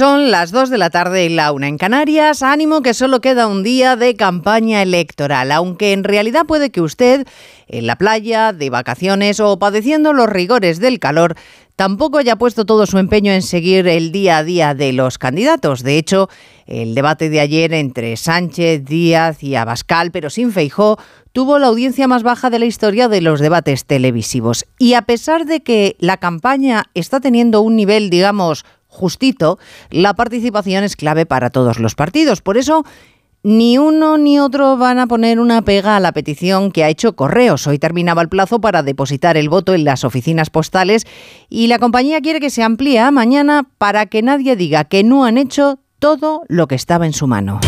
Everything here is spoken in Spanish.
Son las 2 de la tarde y la una en Canarias. Ánimo que solo queda un día de campaña electoral, aunque en realidad puede que usted, en la playa, de vacaciones o padeciendo los rigores del calor, tampoco haya puesto todo su empeño en seguir el día a día de los candidatos. De hecho, el debate de ayer entre Sánchez, Díaz y Abascal, pero sin Feijó, tuvo la audiencia más baja de la historia de los debates televisivos. Y a pesar de que la campaña está teniendo un nivel, digamos, justito, la participación es clave para todos los partidos. Por eso, ni uno ni otro van a poner una pega a la petición que ha hecho Correos. Hoy terminaba el plazo para depositar el voto en las oficinas postales y la compañía quiere que se amplíe a mañana para que nadie diga que no han hecho todo lo que estaba en su mano.